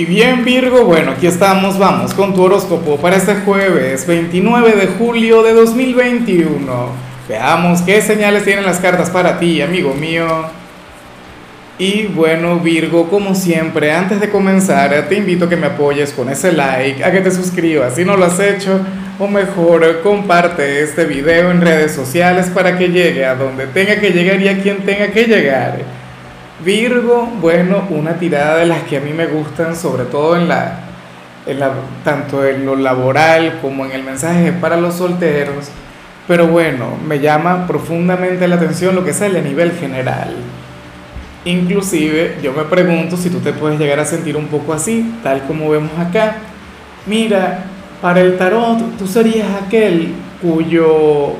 Y bien Virgo, bueno, aquí estamos, vamos con tu horóscopo para este jueves 29 de julio de 2021. Veamos qué señales tienen las cartas para ti, amigo mío. Y bueno Virgo, como siempre, antes de comenzar, te invito a que me apoyes con ese like, a que te suscribas si no lo has hecho, o mejor, comparte este video en redes sociales para que llegue a donde tenga que llegar y a quien tenga que llegar. Virgo, bueno, una tirada de las que a mí me gustan, sobre todo en la, tanto en lo laboral como en el mensaje para los solteros, pero bueno, me llama profundamente la atención lo que sale a nivel general. Inclusive yo me pregunto si tú te puedes llegar a sentir un poco así, tal como vemos acá. Mira, para el tarot tú serías aquel cuyo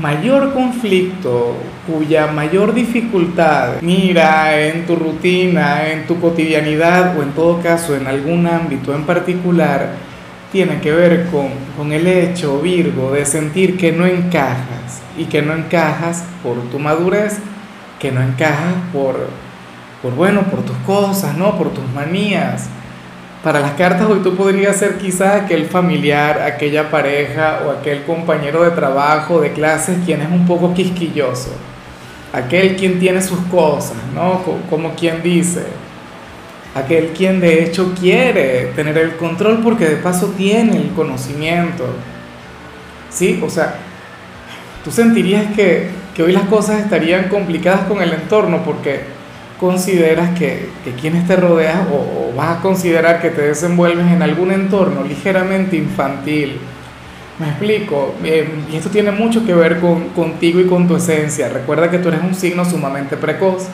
mayor conflicto, cuya mayor dificultad, mira, en tu rutina, en tu cotidianidad o en todo caso en algún ámbito en particular, tiene que ver con, con el hecho, Virgo, de sentir que no encajas y que no encajas por tu madurez, que no encajas por, por bueno, por tus cosas, ¿no? Por tus manías para las cartas hoy tú podrías ser quizá aquel familiar, aquella pareja o aquel compañero de trabajo, de clases, quien es un poco quisquilloso. Aquel quien tiene sus cosas, ¿no? Como quien dice. Aquel quien de hecho quiere tener el control porque de paso tiene el conocimiento. ¿Sí? O sea, tú sentirías que, que hoy las cosas estarían complicadas con el entorno porque consideras que, que quienes te rodean o, vas a considerar que te desenvuelves en algún entorno ligeramente infantil. Me explico, eh, y esto tiene mucho que ver con, contigo y con tu esencia. Recuerda que tú eres un signo sumamente precoz.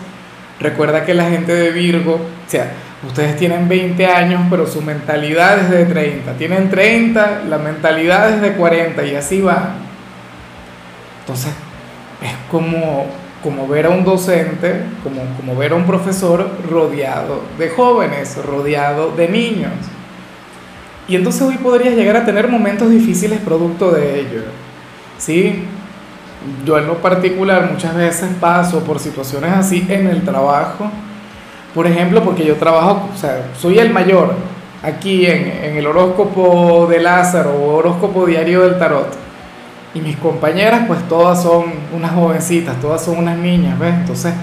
Recuerda que la gente de Virgo, o sea, ustedes tienen 20 años, pero su mentalidad es de 30. Tienen 30, la mentalidad es de 40 y así va. Entonces, es como como ver a un docente, como, como ver a un profesor rodeado de jóvenes, rodeado de niños. Y entonces hoy podrías llegar a tener momentos difíciles producto de ello. ¿Sí? Yo en lo particular muchas veces paso por situaciones así en el trabajo. Por ejemplo, porque yo trabajo, o sea, soy el mayor aquí en, en el horóscopo de Lázaro o horóscopo diario del tarot y mis compañeras pues todas son unas jovencitas, todas son unas niñas, ¿ves? Entonces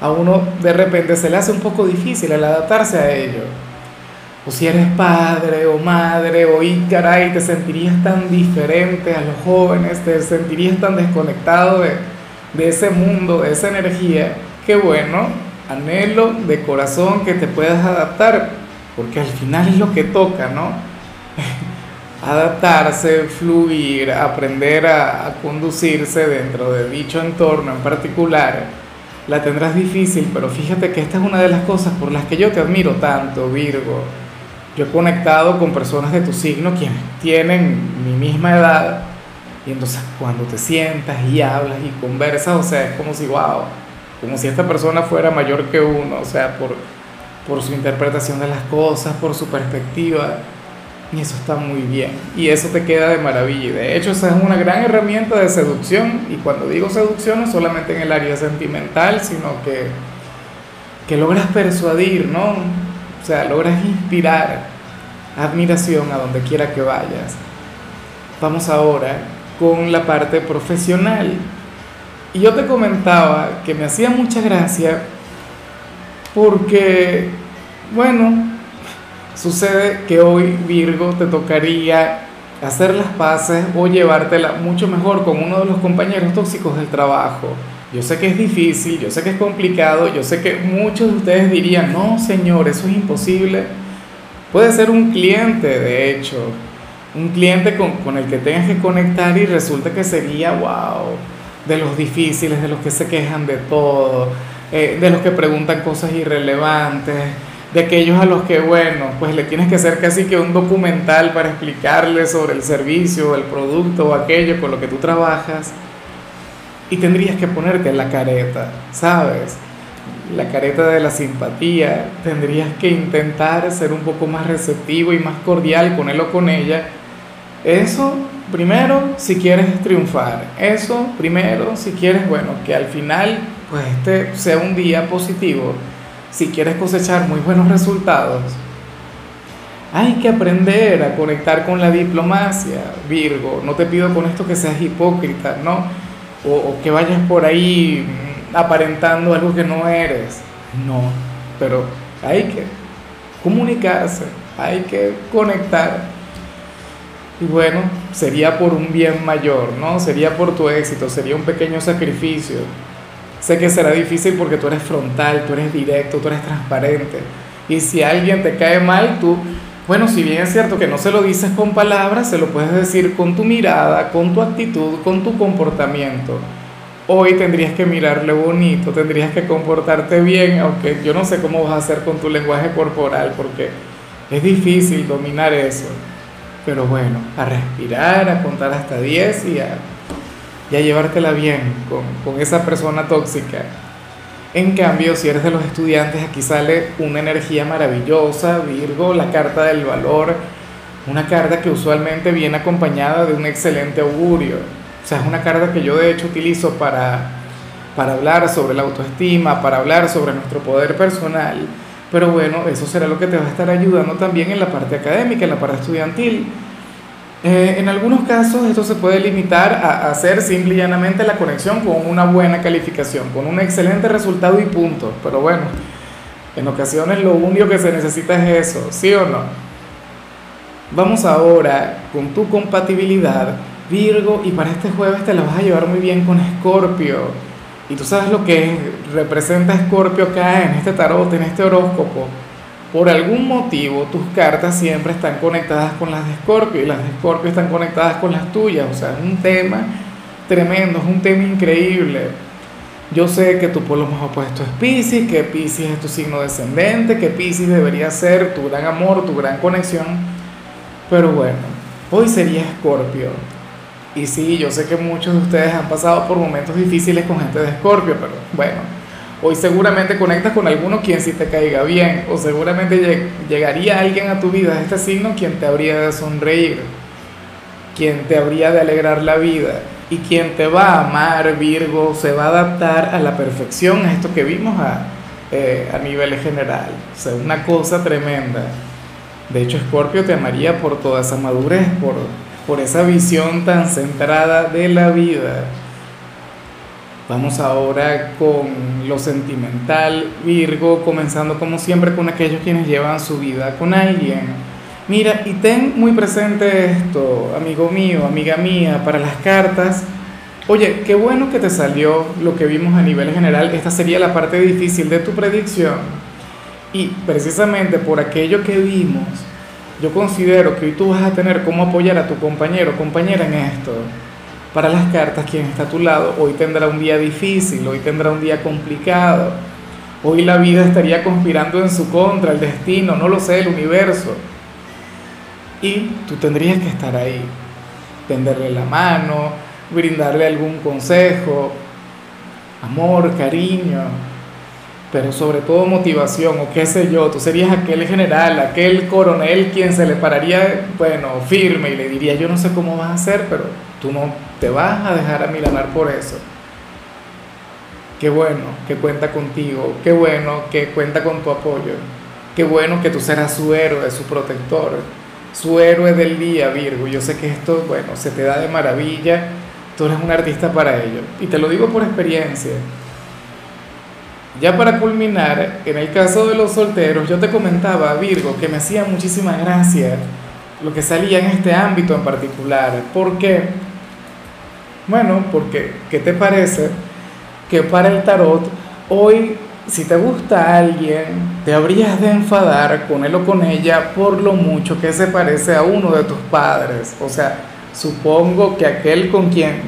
a uno de repente se le hace un poco difícil el adaptarse a ello. O si eres padre o madre o y caray, te sentirías tan diferente a los jóvenes, te sentirías tan desconectado de, de ese mundo, de esa energía, que bueno, anhelo de corazón que te puedas adaptar, porque al final es lo que toca, ¿no? Adaptarse, fluir, aprender a, conducirse dentro de dicho entorno en particular, la tendrás difícil, pero fíjate que esta es una de las cosas por las que yo te admiro tanto, Virgo. Yo he conectado con personas de tu signo quienes tienen mi misma edad y entonces cuando te sientas y hablas y conversas, o sea, es como si, wow, como si esta persona fuera mayor que uno, o sea, por, por su interpretación de las cosas, por su perspectiva y eso está muy bien. Y eso te queda de maravilla. De hecho, esa es una gran herramienta de seducción. Y cuando digo seducción, no solamente en el área sentimental, sino que, que logras persuadir, ¿no? O sea, logras inspirar admiración a donde quiera que vayas. Vamos ahora con la parte profesional. Y yo te comentaba que me hacía mucha gracia porque, bueno, Sucede que hoy Virgo te tocaría hacer las paces o llevártela mucho mejor con uno de los compañeros tóxicos del trabajo. Yo sé que es difícil, yo sé que es complicado, yo sé que muchos de ustedes dirían, no señor, eso es imposible. Puede ser un cliente, de hecho, un cliente con, el que tengas que conectar y resulta que sería, wow, de los difíciles, de los que se quejan de todo, eh, de los que preguntan cosas irrelevantes de aquellos a los que, bueno, pues le tienes que hacer casi que un documental para explicarle sobre el servicio, el producto o aquello con lo que tú trabajas. Y tendrías que ponerte la careta, ¿sabes? La careta de la simpatía. Tendrías que intentar ser un poco más receptivo y más cordial con él o con ella. Eso primero si quieres triunfar. Eso primero si quieres, bueno, que al final pues este sea un día positivo si quieres cosechar muy buenos resultados, Hay que aprender a conectar con la diplomacia, Virgo. No te pido con esto que seas hipócrita, ¿no? O, que vayas por ahí mm, aparentando algo que no eres. No, pero hay que comunicarse, hay que conectar. Y bueno, sería por un bien mayor, ¿no? Sería por tu éxito, sería un pequeño sacrificio. Sé que será difícil porque tú eres frontal, tú eres directo, tú eres transparente. Y si alguien te cae mal, tú, bueno, si bien es cierto que no se lo dices con palabras, se lo puedes decir con tu mirada, con tu actitud, con tu comportamiento. Hoy tendrías que mirarle bonito, tendrías que comportarte bien, aunque yo no sé cómo vas a hacer con tu lenguaje corporal, porque es difícil dominar eso. Pero bueno, a respirar, a contar hasta 10 y a, y a llevártela bien con, con esa persona tóxica. En cambio, si eres de los estudiantes, aquí sale una energía maravillosa, Virgo, la carta del valor, una carta que usualmente viene acompañada de un excelente augurio. O sea, es una carta que yo de hecho utilizo para, para hablar sobre la autoestima, para hablar sobre nuestro poder personal. Pero bueno, eso será lo que te va a estar ayudando también en la parte académica, en la parte estudiantil. Eh, en algunos casos esto se puede limitar a, hacer simple y llanamente la conexión con una buena calificación, con un excelente resultado y punto. Pero bueno, en ocasiones lo único que se necesita es eso, ¿sí o no? Vamos ahora con tu compatibilidad Virgo, y para este jueves te la vas a llevar muy bien con Escorpio. Y tú sabes lo que representa Escorpio acá en este tarot, en este horóscopo. Por algún motivo tus cartas siempre están conectadas con las de Escorpio y las de Escorpio están conectadas con las tuyas. O sea, es un tema tremendo, es un tema increíble. Yo sé que tu polo más opuesto es Pisces, que Pisces es tu signo descendente, que Pisces debería ser tu gran amor, tu gran conexión. Pero bueno, hoy sería Escorpio. Y sí, yo sé que muchos de ustedes han pasado por momentos difíciles con gente de Escorpio, pero bueno, hoy seguramente conectas con alguno quien sí te caiga bien, o seguramente llegaría alguien a tu vida este signo quien te habría de sonreír, quien te habría de alegrar la vida y quien te va a amar, Virgo, se va a adaptar a la perfección a esto que vimos a, eh, a nivel general. O sea, una cosa tremenda. De hecho, Escorpio te amaría por toda esa madurez, por por esa visión tan centrada de la vida. Vamos ahora con lo sentimental, Virgo, comenzando como siempre con aquellos quienes llevan su vida con alguien. Mira, y ten muy presente esto, amigo mío, amiga mía, para las cartas. Oye, qué bueno que te salió lo que vimos a nivel general. Esta sería la parte difícil de tu predicción. Y precisamente por aquello que vimos, yo considero que hoy tú vas a tener cómo apoyar a tu compañero o compañera en esto. Para las cartas, quien está a tu lado, hoy tendrá un día difícil, hoy tendrá un día complicado. Hoy la vida estaría conspirando en su contra, el destino, no lo sé, el universo. Y tú tendrías que estar ahí, tenderle la mano, brindarle algún consejo, amor, cariño, pero sobre todo motivación o qué sé yo, tú serías aquel general, aquel coronel quien se le pararía, bueno, firme y le diría, yo no sé cómo vas a hacer, pero tú no te vas a dejar amilanar por eso. Qué bueno que cuenta contigo, qué bueno que cuenta con tu apoyo, qué bueno que tú serás su héroe, su protector, su héroe del día, Virgo. Yo sé que esto, bueno, se te da de maravilla, tú eres un artista para ello. Y te lo digo por experiencia. Ya para culminar, en el caso de los solteros, yo te comentaba, Virgo, que me hacía muchísima gracia lo que salía en este ámbito en particular. ¿Por qué? Bueno, porque, ¿qué te parece? Que para el tarot, hoy, si te gusta alguien, te habrías de enfadar con él o con ella por lo mucho que se parece a uno de tus padres. O sea, supongo que aquel con quien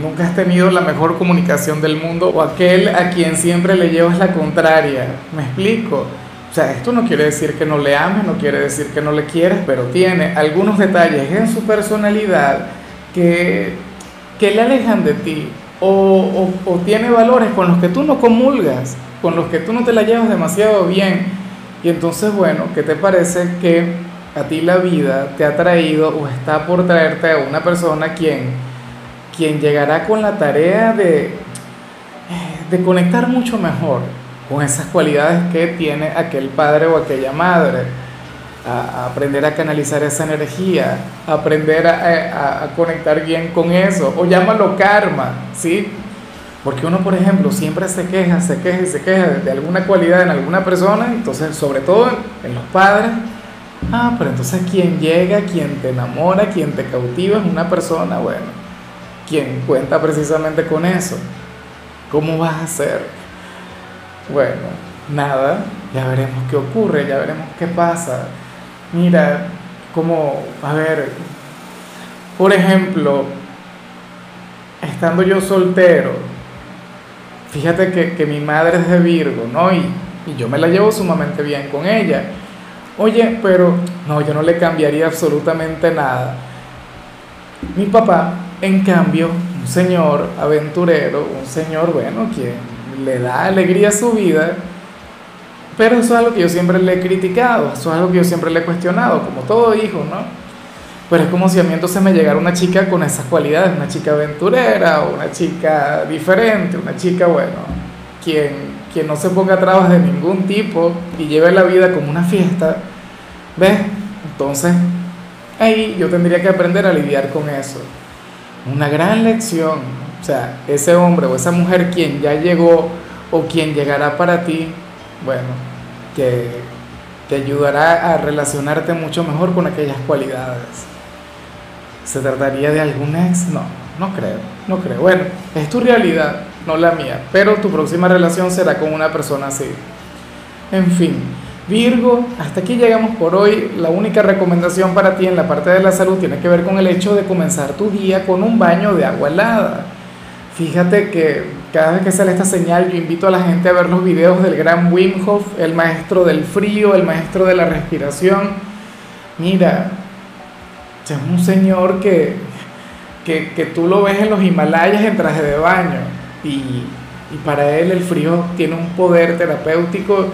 nunca has tenido la mejor comunicación del mundo o aquel a quien siempre le llevas la contraria. ¿Me explico? O sea, esto no quiere decir que no le ames, no quiere decir que no le quieras, pero tiene algunos detalles en su personalidad que, que le alejan de ti o, o, tiene valores con los que tú no comulgas, con los que tú no te la llevas demasiado bien. Y entonces, bueno, ¿qué te parece que a ti la vida te ha traído o está por traerte a una persona quien quien llegará con la tarea de, de conectar mucho mejor con esas cualidades que tiene aquel padre o aquella madre. A, aprender a canalizar esa energía, aprender a, a, conectar bien con eso, o llámalo karma, ¿sí? Porque uno, por ejemplo, siempre se queja, se queja y se queja de alguna cualidad en alguna persona, entonces, sobre todo en los padres, ah, pero entonces quien llega, quien te enamora, quien te cautiva es una persona, bueno, quien cuenta precisamente con eso. ¿Cómo vas a hacer? Bueno, nada, ya veremos qué ocurre, ya veremos qué pasa. Mira, como, a ver, por ejemplo, estando yo soltero, fíjate que, mi madre es de Virgo, ¿no? Y, y yo me la llevo sumamente bien con ella. Oye, pero no, yo no le cambiaría absolutamente nada. Mi papá, en cambio, un señor aventurero, un señor, bueno, quien le da alegría a su vida, pero eso es algo que yo siempre le he criticado, eso es algo que yo siempre le he cuestionado, como todo hijo, ¿no? Pero es como si a mí entonces me llegara una chica con esas cualidades, una chica aventurera, o una chica diferente, una chica, bueno, quien, quien no se ponga trabas de ningún tipo y lleve la vida como una fiesta, ¿ves? Entonces, ahí yo tendría que aprender a lidiar con eso. Una gran lección, o sea, ese hombre o esa mujer quien ya llegó o quien llegará para ti, bueno, que te ayudará a relacionarte mucho mejor con aquellas cualidades. ¿Se trataría de algún ex? No, no creo, no creo. Bueno, es tu realidad, no la mía, pero tu próxima relación será con una persona así. En fin, Virgo, hasta aquí llegamos por hoy. La única recomendación para ti en la parte de la salud tiene que ver con el hecho de comenzar tu día con un baño de agua helada. Fíjate que cada vez que sale esta señal, yo invito a la gente a ver los videos del gran Wim Hof, el maestro del frío, el maestro de la respiración. Mira, es un señor que, que, que tú lo ves en los Himalayas en traje de baño y, y para él el frío tiene un poder terapéutico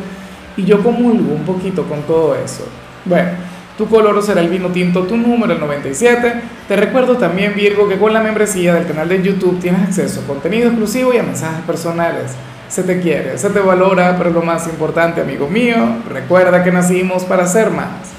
y yo comulgo un poquito con todo eso. Bueno. Tu color será el vino tinto, tu número el 97. Te recuerdo también, Virgo, que con la membresía del canal de YouTube tienes acceso a contenido exclusivo y a mensajes personales. Se te quiere, se te valora, pero lo más importante, amigo mío, recuerda que nacimos para ser más.